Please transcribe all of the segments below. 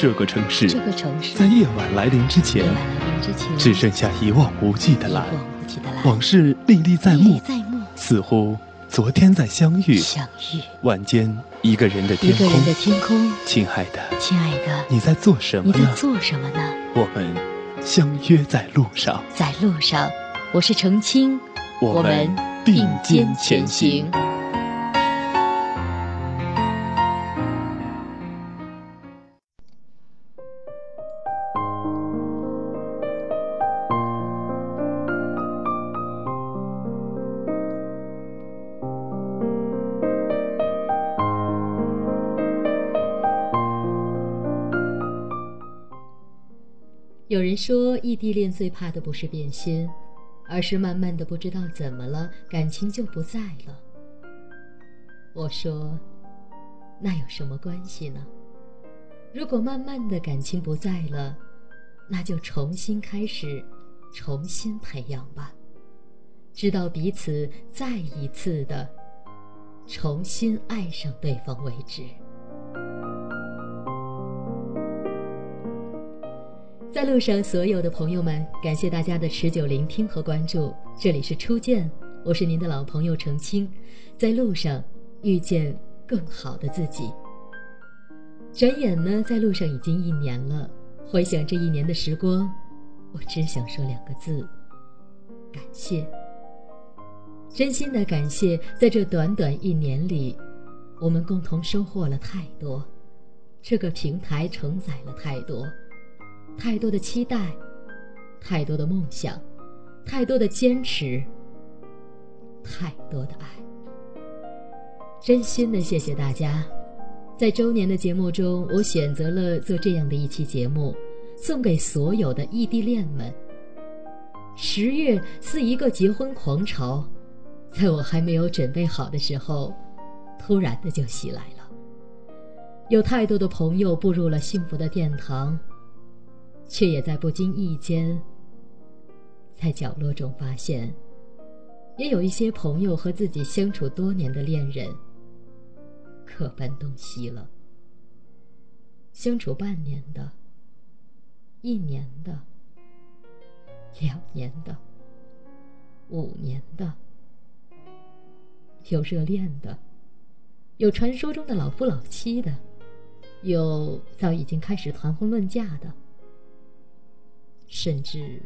这个城市，这个城市在夜晚来临之前，只剩下一望无际的蓝往事历历在目，在目，似乎昨天在相遇。相遇。晚间一个人的天空一个人，的天空，亲爱的，亲爱的，你在做什么呢？你在做什么呢？我们相约在路上，在路上，我是程青，我们并并肩前行地恋最怕的不是变心，而是慢慢的不知道怎么了，感情就不在了。我说，那有什么关系呢？如果慢慢的感情不在了，那就重新开始，重新培养吧，直到彼此再一次的重新爱上对方为止。在路上，所有的朋友们，感谢大家的持久聆听和关注。这里是初见，我是您的老朋友程青，在路上遇见更好的自己。转眼呢，在路上已经一年了，回想这一年的时光，我只想说两个字：感谢。真心的感谢，在这短短一年里，我们共同收获了太多，这个平台承载了太多。太多的期待，太多的梦想，太多的坚持，太多的爱。真心的谢谢大家，在周年的节目中，我选择了做这样的一期节目，送给所有的异地恋们。十月似一个结婚狂潮，在我还没有准备好的时候，突然的就袭来了。有太多的朋友步入了幸福的殿堂。却也在不经意间，在角落中发现，也有一些朋友和自己相处多年的恋人各奔东西了。相处半年的、一年的、两年的、五年的，有热恋的，有传说中的老夫老妻的，有早已经开始谈婚论嫁的。甚至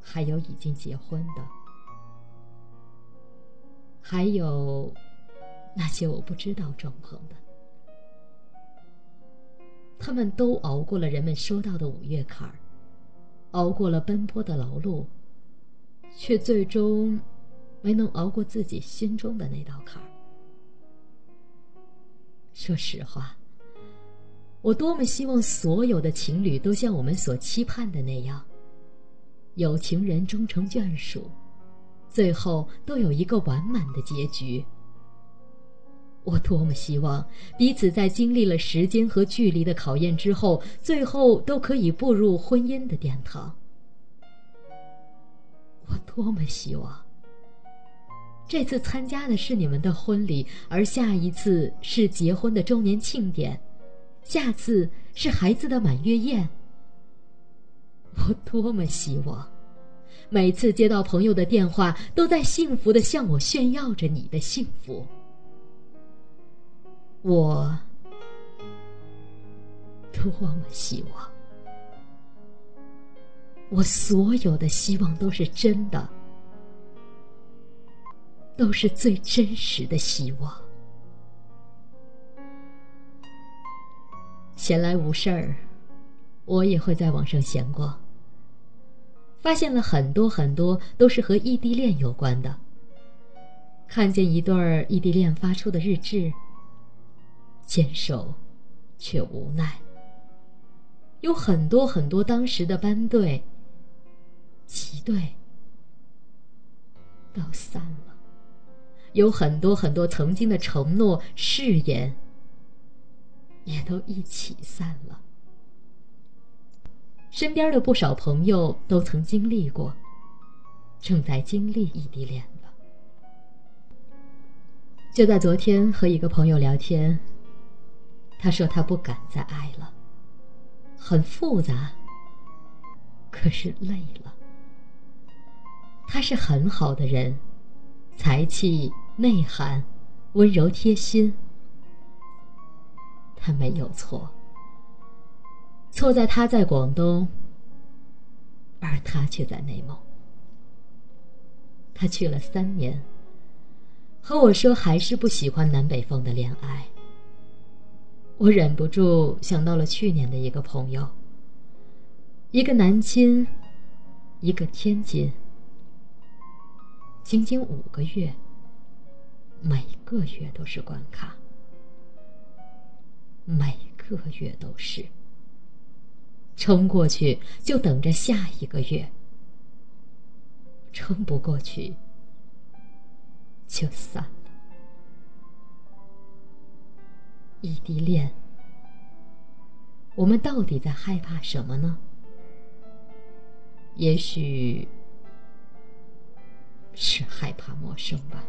还有已经结婚的，还有那些我不知道状况的，他们都熬过了人们说到的五月坎儿，熬过了奔波的劳碌，却最终没能熬过自己心中的那道坎儿。说实话。我多么希望所有的情侣都像我们所期盼的那样，有情人终成眷属，最后都有一个完满的结局。我多么希望彼此在经历了时间和距离的考验之后，最后都可以步入婚姻的殿堂。我多么希望这次参加的是你们的婚礼，而下一次是结婚的周年庆典。下次是孩子的满月宴。我多么希望，每次接到朋友的电话，都在幸福的向我炫耀着你的幸福。我多么希望，我所有的希望都是真的，都是最真实的希望。闲来无事儿，我也会在网上闲逛。发现了很多很多都是和异地恋有关的。看见一对儿异地恋发出的日志，坚守却无奈。有很多很多当时的班队、齐队都散了，有很多很多曾经的承诺、誓言。也都一起散了。身边的不少朋友都曾经历过，正在经历异地恋的。就在昨天和一个朋友聊天，他说他不敢再爱了，很复杂，可是累了。他是很好的人，才气内涵，温柔贴心。他没有错，错在他在广东，而他却在内蒙。他去了三年，和我说还是不喜欢南北风的恋爱。我忍不住想到了去年的一个朋友，一个南京，一个天津。仅仅五个月，每个月都是关卡，每个月都是。撑过去就等着下一个月，撑不过去就散了。异地恋，我们到底在害怕什么呢？也许。是害怕陌生吧。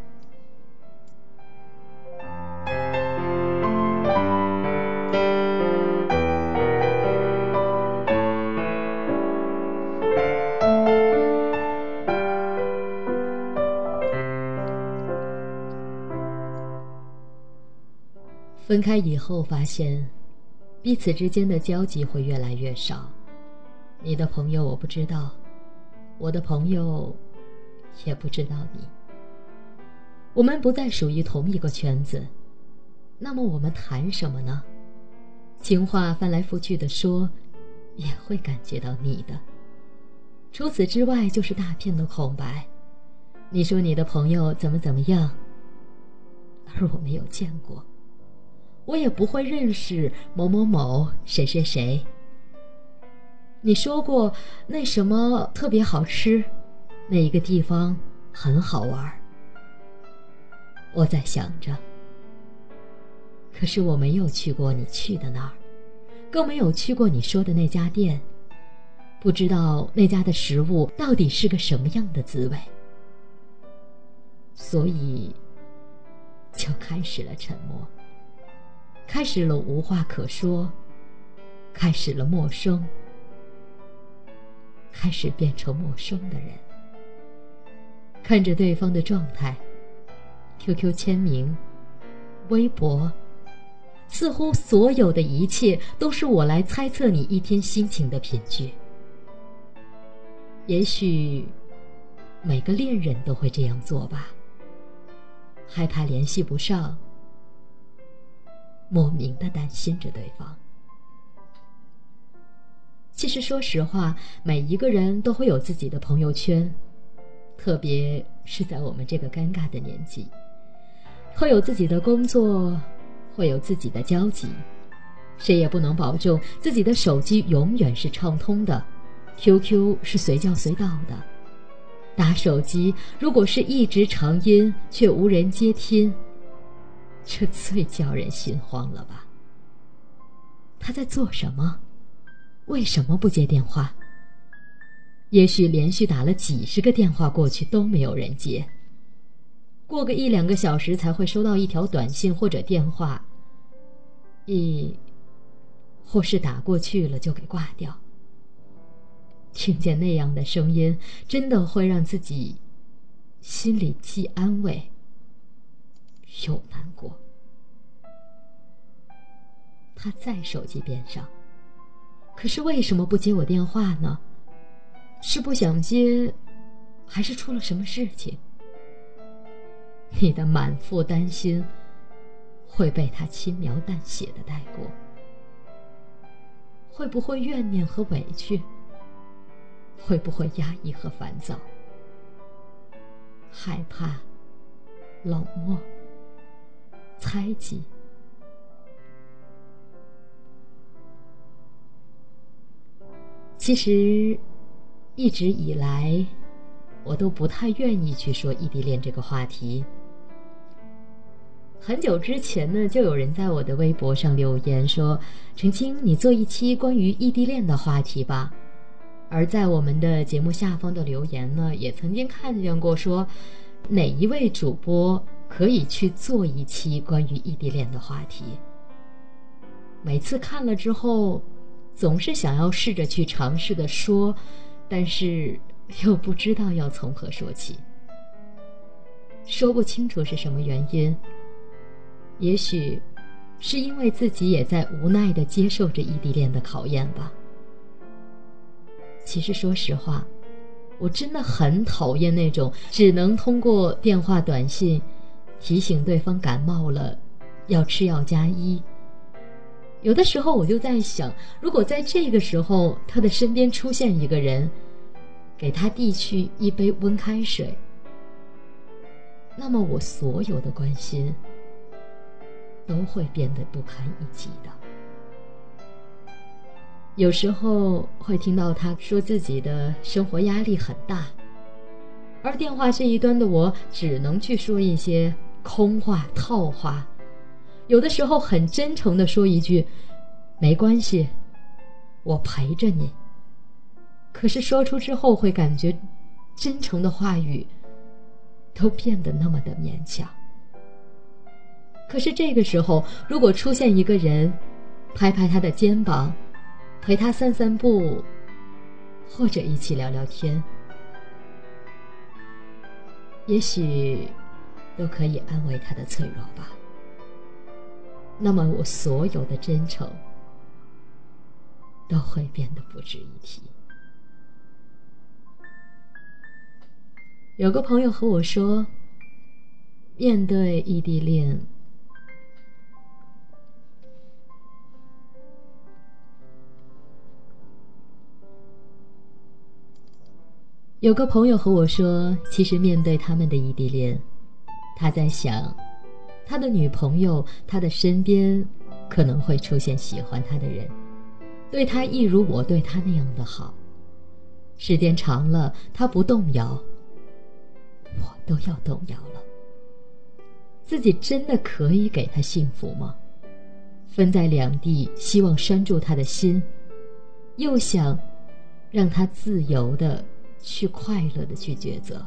分开以后，发现彼此之间的交集会越来越少。你的朋友我不知道，我的朋友。也不知道你，我们不再属于同一个圈子，那么我们谈什么呢？情话翻来覆去的说，也会感觉到腻的。除此之外，就是大片的空白。你说你的朋友怎么怎么样，而我没有见过，我也不会认识某某某谁谁谁。你说过那什么特别好吃。那一个地方很好玩我在想着，可是我没有去过你去的那儿，更没有去过你说的那家店，不知道那家的食物到底是个什么样的滋味，所以就开始了沉默，开始了无话可说，开始了陌生，开始变成陌生的人。看着对方的状态，QQ 签名、微博，似乎所有的一切都是我来猜测你一天心情的凭据。也许每个恋人都会这样做吧，害怕联系不上，莫名的担心着对方。其实，说实话，每一个人都会有自己的朋友圈。特别是在我们这个尴尬的年纪，会有自己的工作，会有自己的交集，谁也不能保证自己的手机永远是畅通的，QQ 是随叫随到的。打手机如果是一直长音却无人接听，这最叫人心慌了吧？他在做什么？为什么不接电话？也许连续打了几十个电话过去都没有人接，过个一两个小时才会收到一条短信或者电话，一或是打过去了就给挂掉。听见那样的声音，真的会让自己心里既安慰又难过。他在手机边上，可是为什么不接我电话呢？是不想接，还是出了什么事情？你的满腹担心会被他轻描淡写的带过，会不会怨念和委屈？会不会压抑和烦躁？害怕、冷漠、猜忌？其实。一直以来，我都不太愿意去说异地恋这个话题。很久之前呢，就有人在我的微博上留言说：“澄清，你做一期关于异地恋的话题吧。”而在我们的节目下方的留言呢，也曾经看见过说，哪一位主播可以去做一期关于异地恋的话题。每次看了之后，总是想要试着去尝试的说，但是 又不知道要从何说起，说不清楚是什么原因。也许是因为自己也在无奈的接受着异地恋的考验吧。其实说实话，我真的很讨厌那种只能通过电话、短信提醒对方感冒了，要吃药加医。有的时候我就在想，如果在这个时候他的身边出现一个人，给他递去一杯温开水，那么我所有的关心都会变得不堪一击的。有时候会听到他说自己的生活压力很大，而电话这一端的我只能去说一些空话套话。有的时候很真诚的说一句：“没关系，我陪着你。”可是说出之后会感觉，真诚的话语都变得那么的勉强。可是这个时候，如果出现一个人，拍拍他的肩膀，陪他散散步，或者一起聊聊天，也许都可以安慰他的脆弱吧。那么，我所有的真诚都会变得不值一提。有个朋友和我说，面对异地恋，有个朋友和我说，其实面对他们的异地恋，他在想。他的女朋友，他的身边可能会出现喜欢他的人，对他一如我对他那样的好。时间长了，他不动摇，我都要动摇了。自己真的可以给他幸福吗？分在两地，希望拴住他的心，又想让他自由的去快乐的去抉择。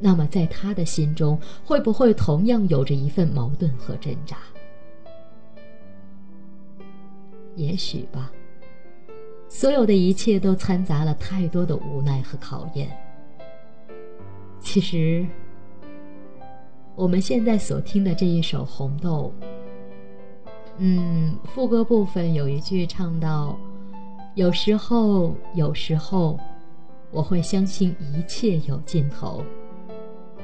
那么，在他的心中，会不会同样有着一份矛盾和挣扎？也许吧。所有的一切都掺杂了太多的无奈和考验。其实，我们现在所听的这一首《红豆》，嗯，副歌部分有一句唱到：“有时候，有时候，我会相信一切有尽头。”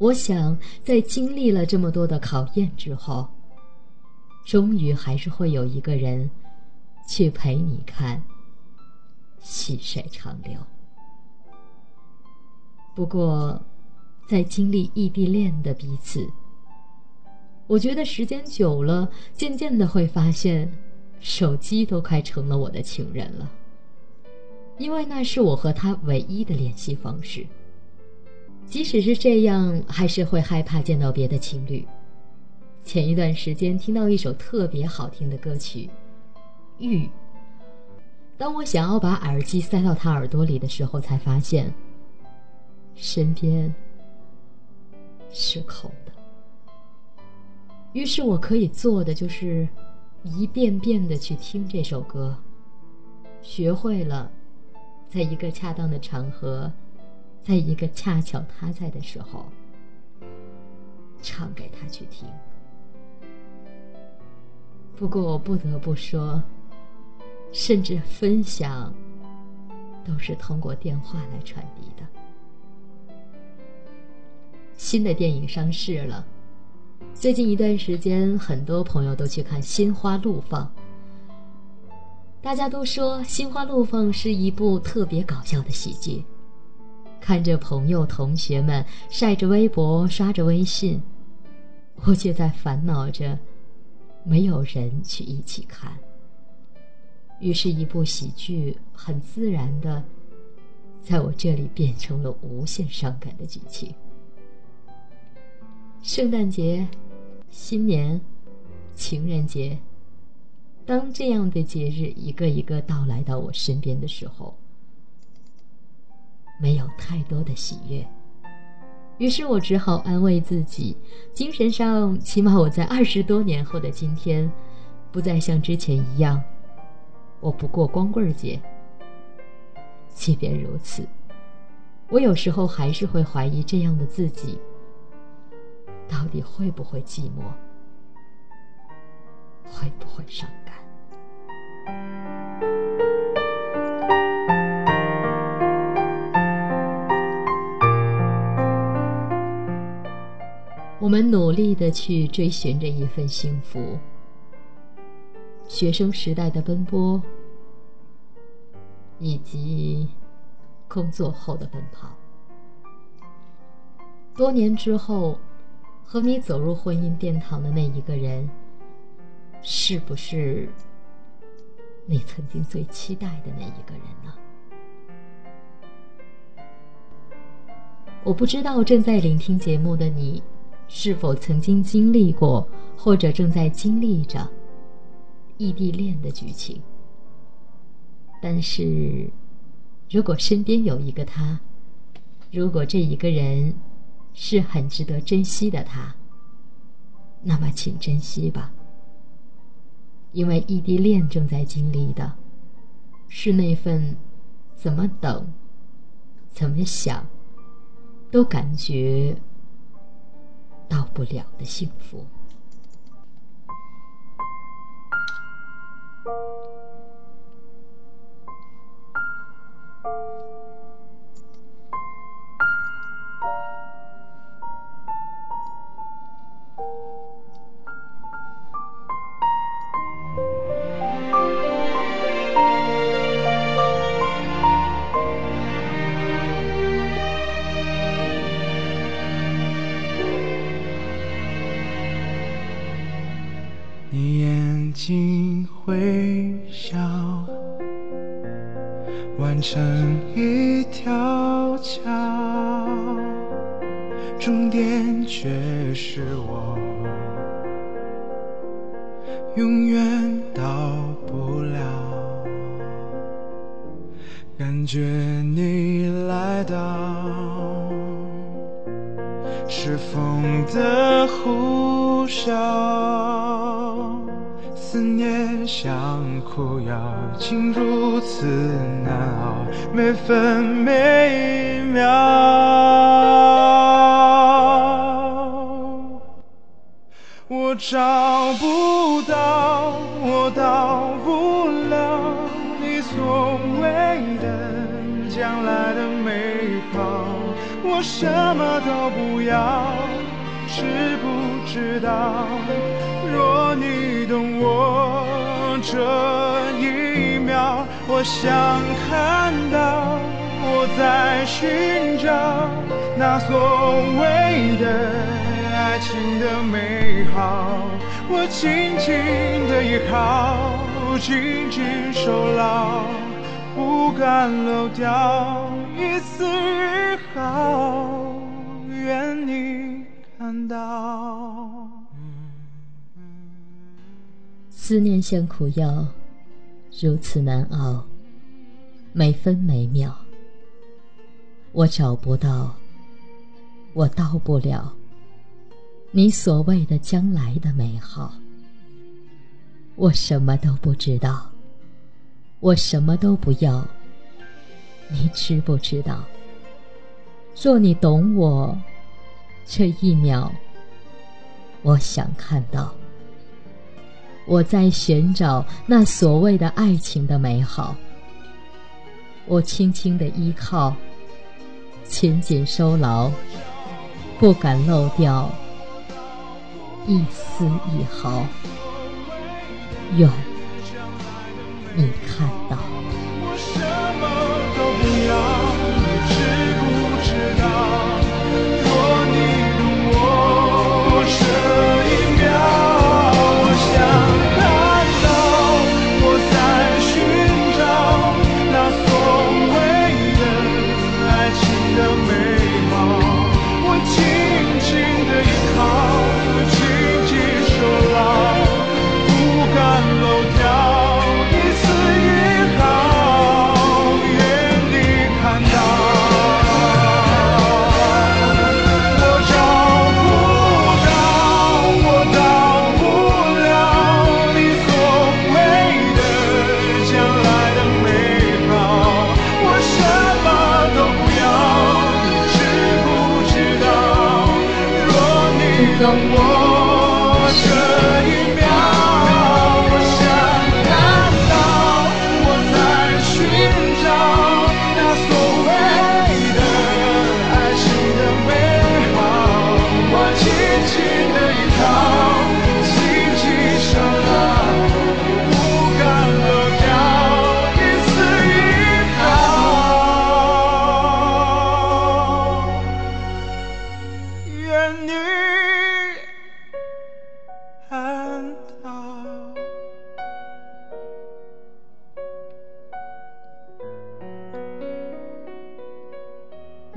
我想，在经历了这么多的考验之后，终于还是会有一个人，去陪你看细水长流。不过，在经历异地恋的彼此，我觉得时间久了，渐渐的会发现，手机都快成了我的情人了，因为那是我和他唯一的联系方式。即使是这样，还是会害怕见到别的情侣。前一段时间听到一首特别好听的歌曲《玉》，当我想要把耳机塞到他耳朵里的时候，才发现身边是空的。于是我可以做的就是一遍遍的去听这首歌，学会了在一个恰当的场合。在一个恰巧他在的时候，唱给他去听。不过我不得不说，甚至分享都是通过电话来传递的。新的电影上市了，最近一段时间，很多朋友都去看《心花怒放》。大家都说《心花怒放》是一部特别搞笑的喜剧。看着朋友、同学们晒着微博、刷着微信，我却在烦恼着，没有人去一起看。于是，一部喜剧很自然的在我这里变成了无限伤感的剧情。圣诞节、新年、情人节，当这样的节日一个一个到来到我身边的时候，没有太多的喜悦。于是我只好安慰自己，精神上起码我在二十多年后的今天，不再像之前一样，我不过光棍节。即便如此，我有时候还是会怀疑这样的自己，到底会不会寂寞，会不会伤感。我们努力的去追寻着一份幸福，学生时代的奔波，以及工作后的奔跑。多年之后，和你走入婚姻殿堂的那一个人，是不是你曾经最期待的那一个人呢？我不知道正在聆听节目的你。是否曾经经历过，或者正在经历着异地恋的剧情？但是，如果身边有一个他，如果这一个人是很值得珍惜的他，那么请珍惜吧。因为异地恋正在经历的，是那份怎么等、怎么想，都感觉。到不了的幸福。要不要，知不知道？若你懂我这一秒，我想看到我在寻找那所谓的。爱情的美好，我紧紧的依靠，紧紧守牢，不敢漏掉一丝一毫，愿你看到。思念像苦药，如此难熬，每分每秒，我找不到，我到不了。你所谓的将来的美好，我什么都不知道，我什么都不要。你知不知道？若你懂我，这一秒，我想看到，我在寻找那所谓的爱情的美好。我轻轻的依靠，紧紧收牢，不敢漏掉。一丝一毫，愿你看到。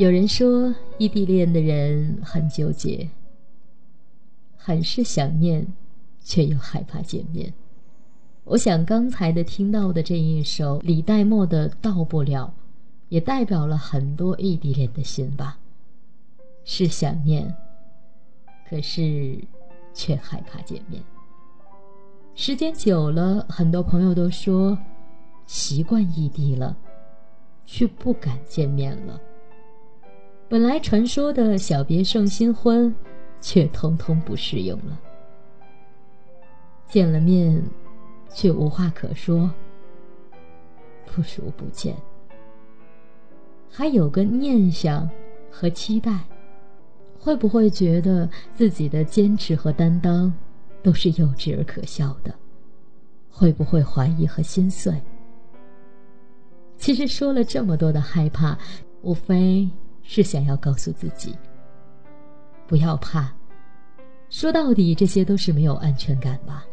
有人说，异地恋的人很纠结，很是想念，却又害怕见面。我想刚才的听到的这一首李代沫的《到不了》，也代表了很多异地恋的心吧。是想念，可是却害怕见面。时间久了，很多朋友都说习惯异地了，却不敢见面了。本来传说的小别胜新婚，却通通不适用了。见了面，却无话可说，不如不见。还有个念想和期待，会不会觉得自己的坚持和担当都是幼稚而可笑的？会不会怀疑和心碎？其实说了这么多的害怕，无非是想要告诉自己，不要怕。说到底，这些都是没有安全感吧？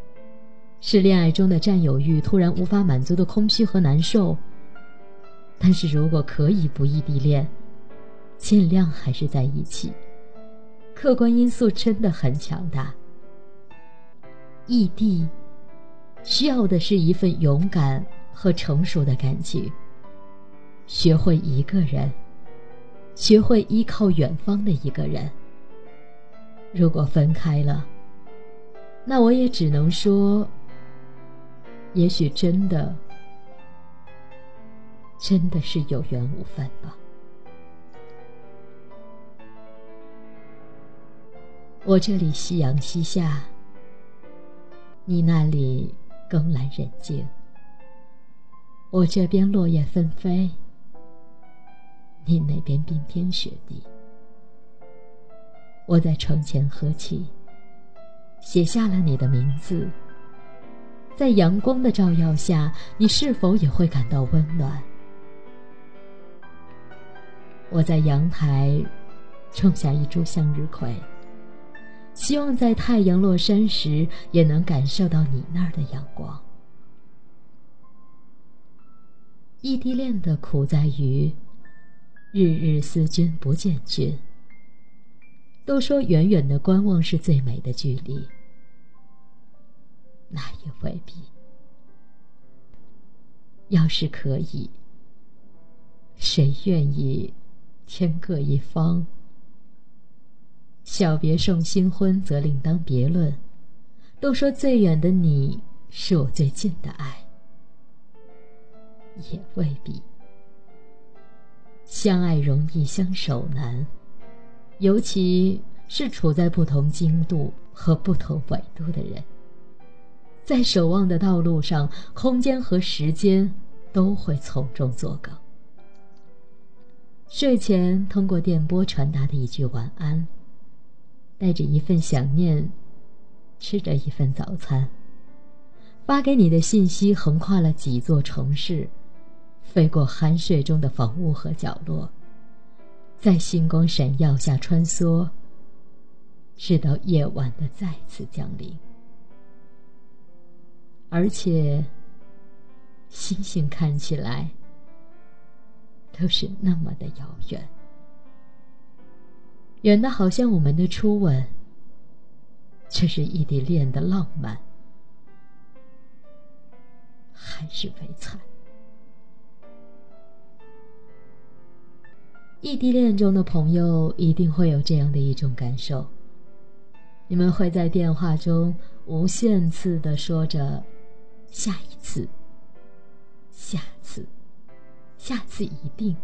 是恋爱中的占有欲突然无法满足的空虚和难受。但是如果可以不异地恋，尽量还是在一起。客观因素真的很强大。异地需要的是一份勇敢和成熟的感情，学会一个人。学会依靠远方的一个人。如果分开了，那我也只能说，也许真的，真的是有缘无分吧。我这里夕阳西下，你那里更阑人静。我这边落叶纷飞。你那边冰天雪地，我在窗前喝气，写下了你的名字。在阳光的照耀下，你是否也会感到温暖？我在阳台种下一株向日葵，希望在太阳落山时也能感受到你那儿的阳光。异地恋的苦在于。日日思君不见君。都说远远的观望是最美的距离，那也未必。要是可以，谁愿意天各一方？小别胜新婚，则另当别论。都说最远的你是我最近的爱，也未必。相爱容易相守难，尤其是处在不同经度和不同纬度的人，在守望的道路上，空间和时间都会从中作梗。睡前通过电波传达的一句晚安，带着一份想念，吃着一份早餐，发给你的信息横跨了几座城市。飞过酣睡中的房屋和角落，在星光闪耀下穿梭，直到夜晚的再次降临。而且，星星看起来都是那么的遥远，远的好像我们的初吻，却是异地恋的浪漫，还是悲惨。异地恋中的朋友一定会有这样的一种感受：你们会在电话中无限次的说着“下一次”“下次”“下次一定”。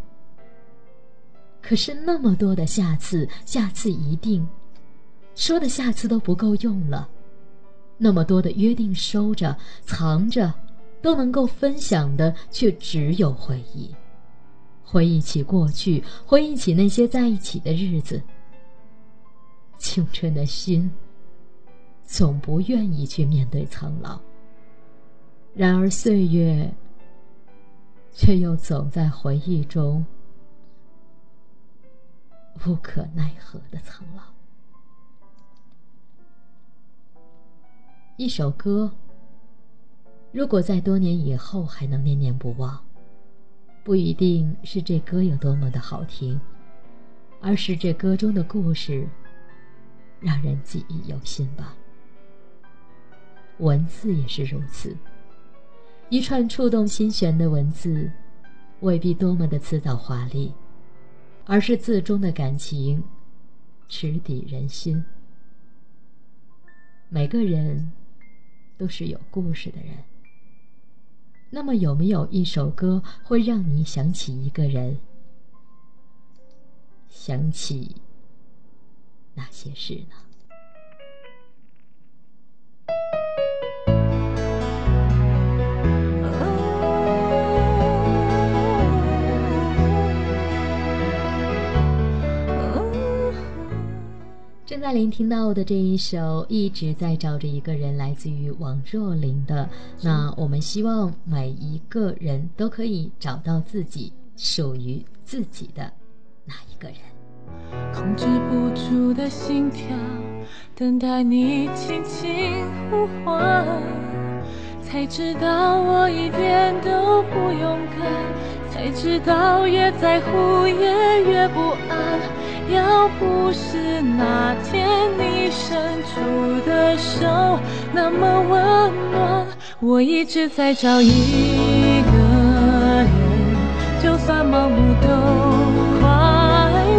可是那么多的“下次”“下次一定”，说的下次都不够用了。那么多的约定收着、藏着，都能够分享的，却只有回忆。回忆起过去，回忆起那些在一起的日子。青春的心，总不愿意去面对苍老。然而岁月，却又总在回忆中无可奈何的苍老。一首歌，如果在多年以后还能念念不忘，不一定是这歌有多么的好听，而是这歌中的故事让人记忆犹新吧。文字也是如此。一串触动心弦的文字，未必多么的辞藻华丽，而是字中的感情，直抵人心。每个人都是有故事的人。那么，有没有一首歌会让你想起一个人，想起那些事呢？正在聆听到的这一首一直在找着一个人，来自于王若琳的。那我们希望每一个人都可以找到自己属于自己的那一个人。控制不住的心跳，等待你轻轻呼唤，才知道我一点都不勇敢，才知道越在乎也越不安。要不是那天你伸出的手那么温暖，我一直在找一个人，就算盲目都快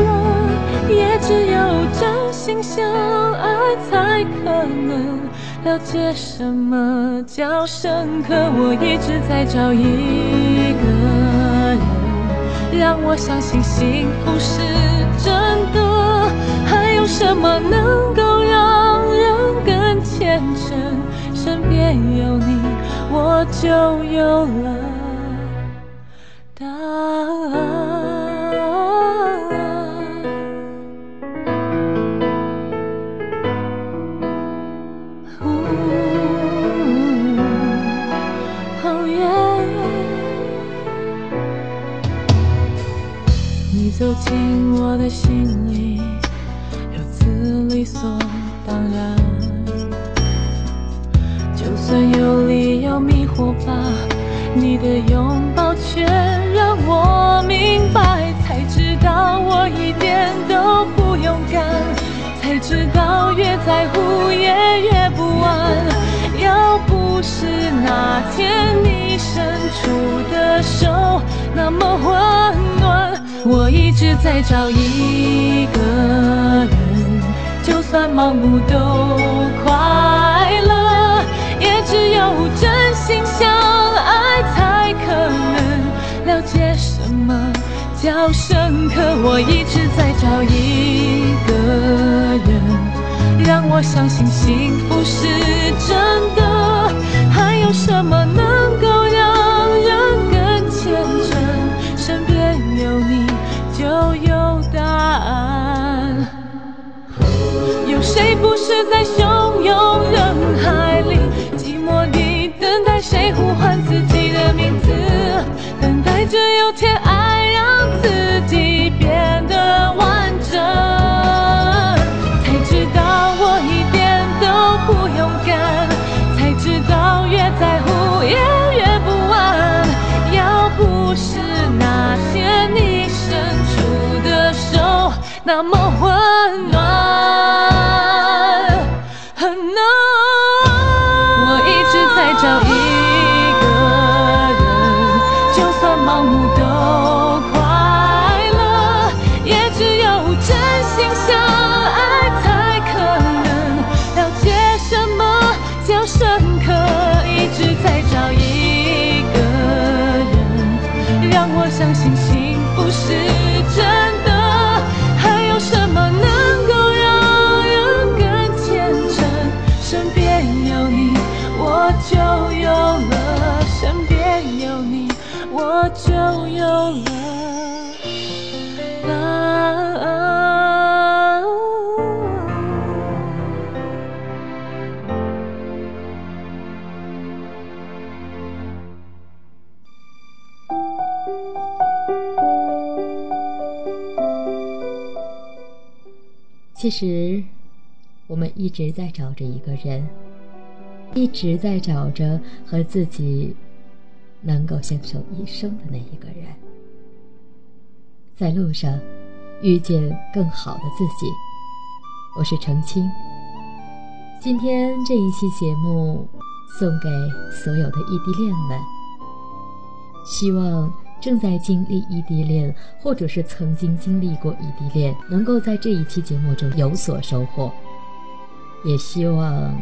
乐，也只有真心相爱才可能了解什么叫深刻。我一直在找一个人，让我相信幸福是。真的，还有什么能够让人更虔诚？身边有你，我就有了走进我的心里，如此理所当然。就算有理由迷惑吧，你的拥抱却让我明白，才知道我一点都不勇敢，才知道越在乎也越不安。要不是那天你伸出的手那么温暖。我一直在找一个人，就算盲目都快乐，也只有真心相爱才可能了解什么叫深刻。我一直在找一个人，让我相信幸福是真的。还有什么能谁不是在汹涌人海里，寂寞地等待谁呼唤自己的名字，等待着有天爱让自己变得完整，才知道我一点都不勇敢，才知道越在乎也越不安。要不是那些你伸出的手。那么是真的还有什么能够让人更天真身边有你我就有了身边有你我就有了。其实，我们一直在找着一个人，一直在找着和自己能够相守一生的那一个人。在路上，遇见更好的自己。我是程青。今天这一期节目送给所有的异地恋们，希望。正在经历异地恋，或者是曾经经历过异地恋，能够在这一期节目中有所收获。也希望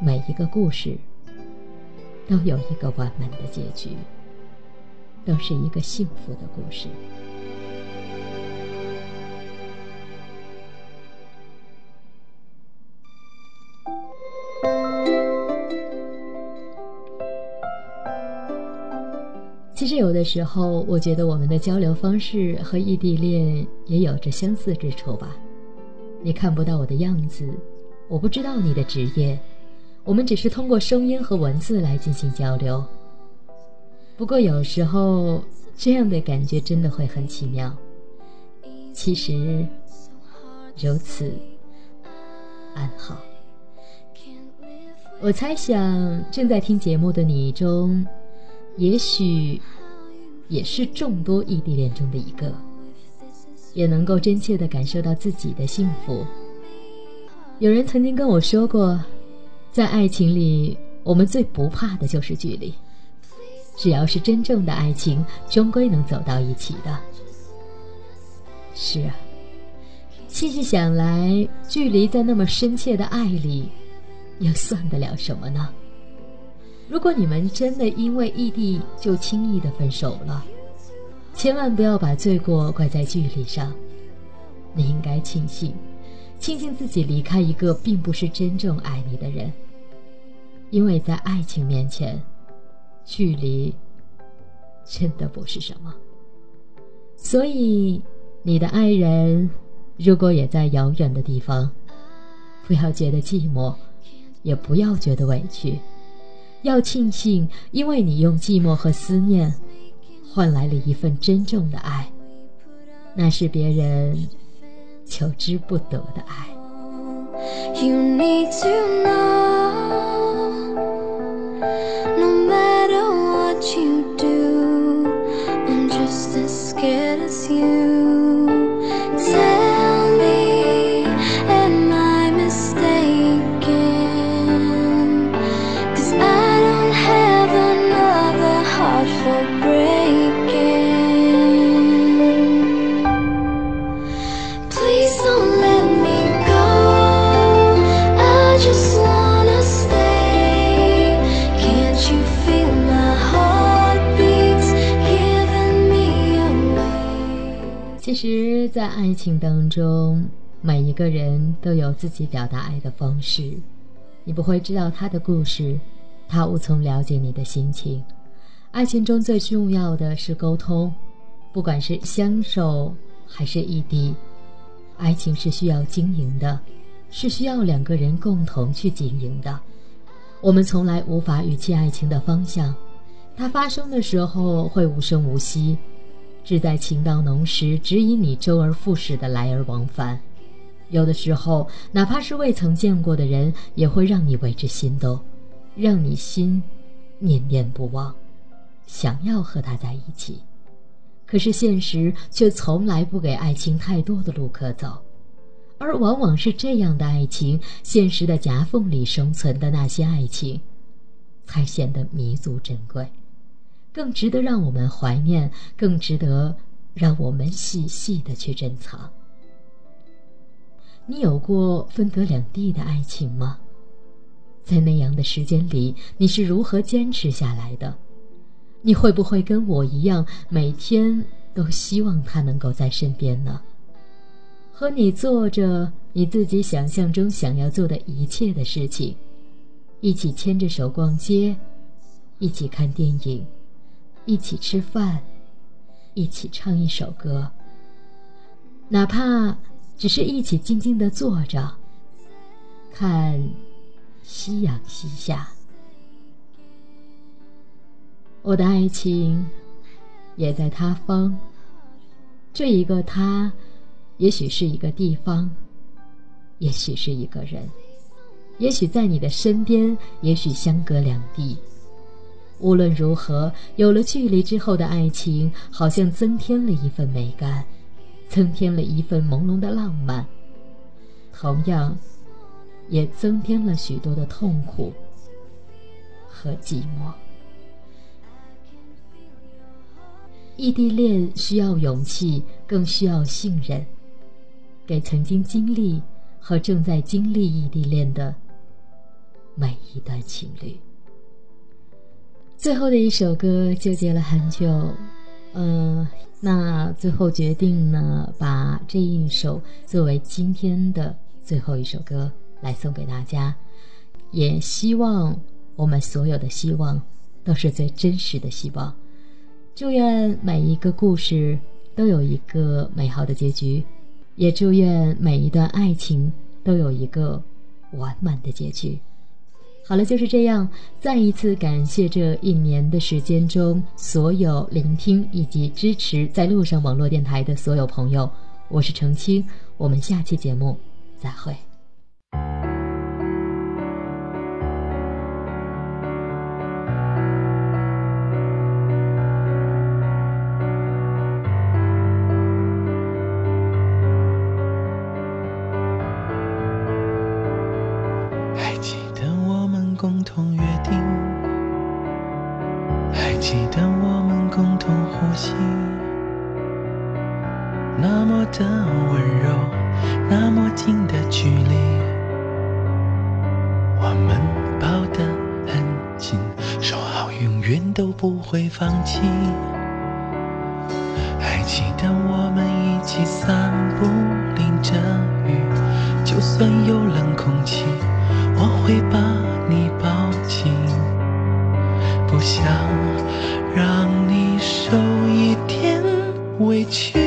每一个故事都有一个完满的结局，都是一个幸福的故事。有的时候，我觉得我们的交流方式和异地恋也有着相似之处吧。你看不到我的样子，我不知道你的职业，我们只是通过声音和文字来进行交流。不过有时候这样的感觉真的会很奇妙。其实如此安好。我猜想正在听节目的你中。也许，也是众多异地恋中的一个，也能够真切地感受到自己的幸福。有人曾经跟我说过，在爱情里，我们最不怕的就是距离。只要是真正的爱情，终归能走到一起的。是啊，细细想来，距离在那么深切的爱里，又算得了什么呢？如果你们真的因为异地就轻易的分手了，千万不要把罪过怪在距离上。你应该庆幸，庆幸自己离开一个并不是真正爱你的人。因为在爱情面前，距离真的不是什么。所以，你的爱人如果也在遥远的地方，不要觉得寂寞，也不要觉得委屈。要庆幸，因为你用寂寞和思念，换来了一份真正的爱，那是别人求之不得的爱。其实，在爱情当中，每一个人都有自己表达爱的方式。你不会知道他的故事，他无从了解你的心情。爱情中最重要的是沟通，不管是相守还是异地，爱情是需要经营的，是需要两个人共同去经营的。我们从来无法预期爱情的方向，它发生的时候会无声无息。只在情到浓时，指引你周而复始的来而往返。有的时候，哪怕是未曾见过的人，也会让你为之心动，让你心念念不忘，想要和他在一起。可是现实却从来不给爱情太多的路可走，而往往是这样的爱情，现实的夹缝里生存的那些爱情，才显得弥足珍贵。更值得让我们怀念，更值得让我们细细的去珍藏。你有过分隔两地的爱情吗？在那样的时间里，你是如何坚持下来的？你会不会跟我一样，每天都希望他能够在身边呢？和你做着你自己想象中想要做的一切的事情，一起牵着手逛街，一起看电影。一起吃饭，一起唱一首歌，哪怕只是一起静静的坐着，看夕阳西下。我的爱情也在他方，这一个他，也许是一个地方，也许是一个人，也许在你的身边，也许相隔两地。无论如何，有了距离之后的爱情，好像增添了一份美感，增添了一份朦胧的浪漫，同样，也增添了许多的痛苦和寂寞。异地恋需要勇气，更需要信任。给曾经经历和正在经历异地恋的每一段情侣。最后的一首歌纠结了很久，嗯，那最后决定呢，把这一首作为今天的最后一首歌来送给大家，也希望我们所有的希望都是最真实的希望。祝愿每一个故事都有一个美好的结局，也祝愿每一段爱情都有一个完满的结局。好了，就是这样。再一次感谢这一年的时间中所有聆听以及支持在路上网络电台的所有朋友，我是程青，我们下期节目再会。记得我们一起散步，淋着雨，就算有冷空气，我会把你抱紧，不想让你受一点委屈。